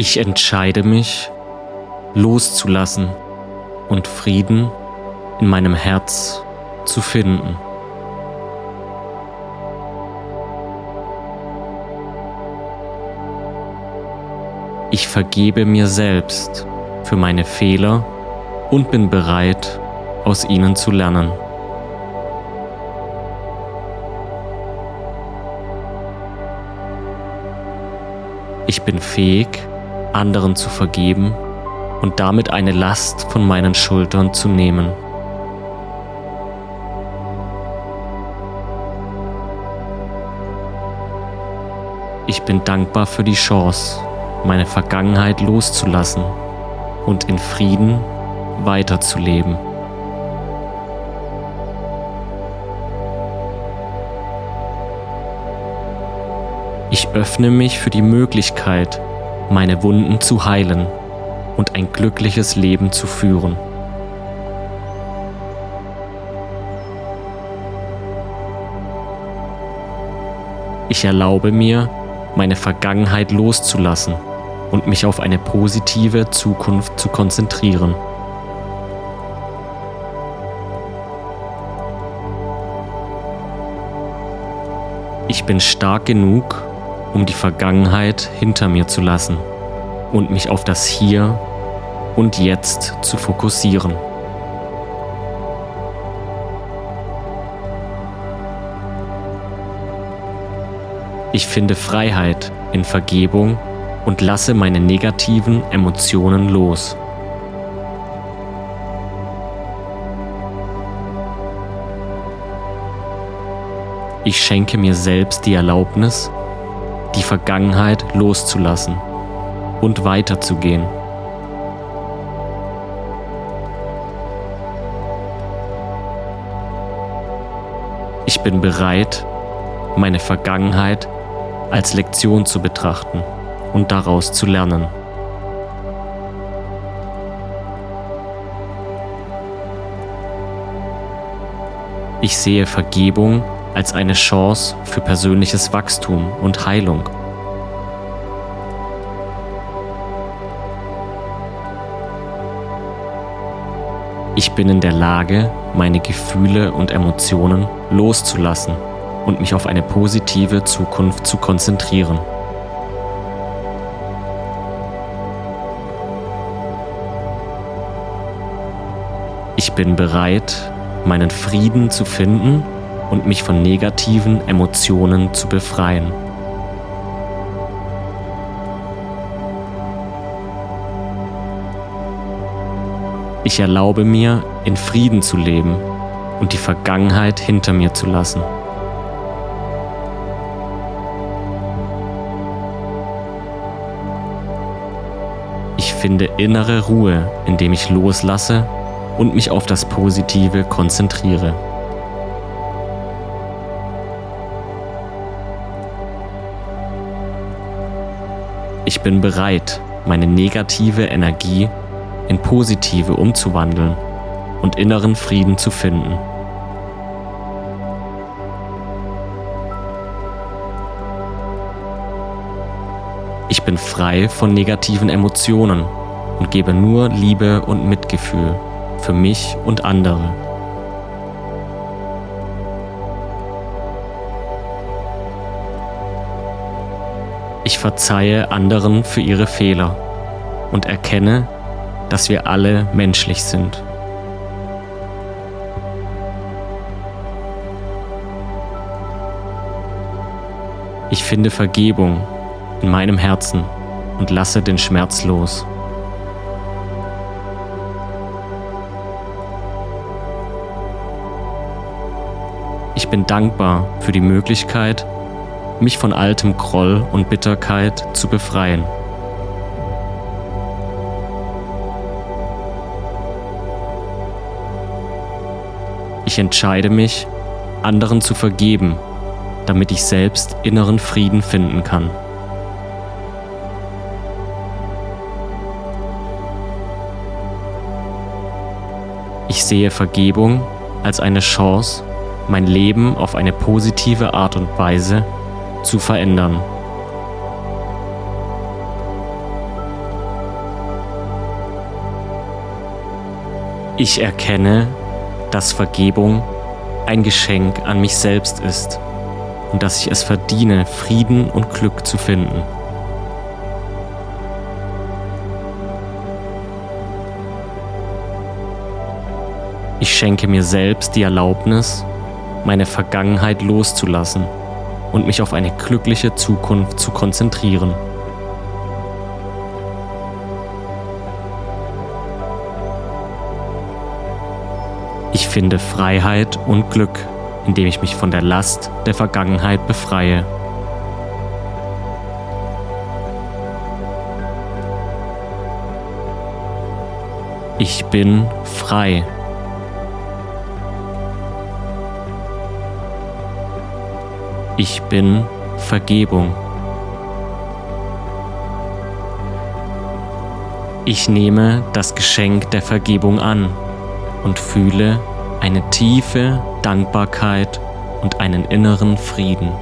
Ich entscheide mich, loszulassen und Frieden in meinem Herz zu finden. Ich vergebe mir selbst für meine Fehler und bin bereit, aus ihnen zu lernen. Ich bin fähig, anderen zu vergeben und damit eine Last von meinen Schultern zu nehmen. Ich bin dankbar für die Chance, meine Vergangenheit loszulassen und in Frieden weiterzuleben. Ich öffne mich für die Möglichkeit, meine Wunden zu heilen und ein glückliches Leben zu führen. Ich erlaube mir, meine Vergangenheit loszulassen und mich auf eine positive Zukunft zu konzentrieren. Ich bin stark genug, um die Vergangenheit hinter mir zu lassen und mich auf das Hier und Jetzt zu fokussieren. Ich finde Freiheit in Vergebung und lasse meine negativen Emotionen los. Ich schenke mir selbst die Erlaubnis, die Vergangenheit loszulassen und weiterzugehen. Ich bin bereit, meine Vergangenheit als Lektion zu betrachten und daraus zu lernen. Ich sehe Vergebung als eine Chance für persönliches Wachstum und Heilung. Ich bin in der Lage, meine Gefühle und Emotionen loszulassen und mich auf eine positive Zukunft zu konzentrieren. Ich bin bereit, meinen Frieden zu finden und mich von negativen Emotionen zu befreien. Ich erlaube mir, in Frieden zu leben und die Vergangenheit hinter mir zu lassen. Ich finde innere Ruhe, indem ich loslasse und mich auf das Positive konzentriere. Ich bin bereit, meine negative Energie in positive umzuwandeln und inneren Frieden zu finden. Ich bin frei von negativen Emotionen und gebe nur Liebe und Mitgefühl für mich und andere. Ich verzeihe anderen für ihre Fehler und erkenne, dass wir alle menschlich sind. Ich finde Vergebung in meinem Herzen und lasse den Schmerz los. Ich bin dankbar für die Möglichkeit, mich von altem Groll und Bitterkeit zu befreien. Ich entscheide mich, anderen zu vergeben, damit ich selbst inneren Frieden finden kann. Ich sehe Vergebung als eine Chance, mein Leben auf eine positive Art und Weise zu verändern. Ich erkenne, dass Vergebung ein Geschenk an mich selbst ist und dass ich es verdiene, Frieden und Glück zu finden. Ich schenke mir selbst die Erlaubnis, meine Vergangenheit loszulassen und mich auf eine glückliche Zukunft zu konzentrieren. Ich finde Freiheit und Glück, indem ich mich von der Last der Vergangenheit befreie. Ich bin frei. Ich bin Vergebung. Ich nehme das Geschenk der Vergebung an und fühle eine tiefe Dankbarkeit und einen inneren Frieden.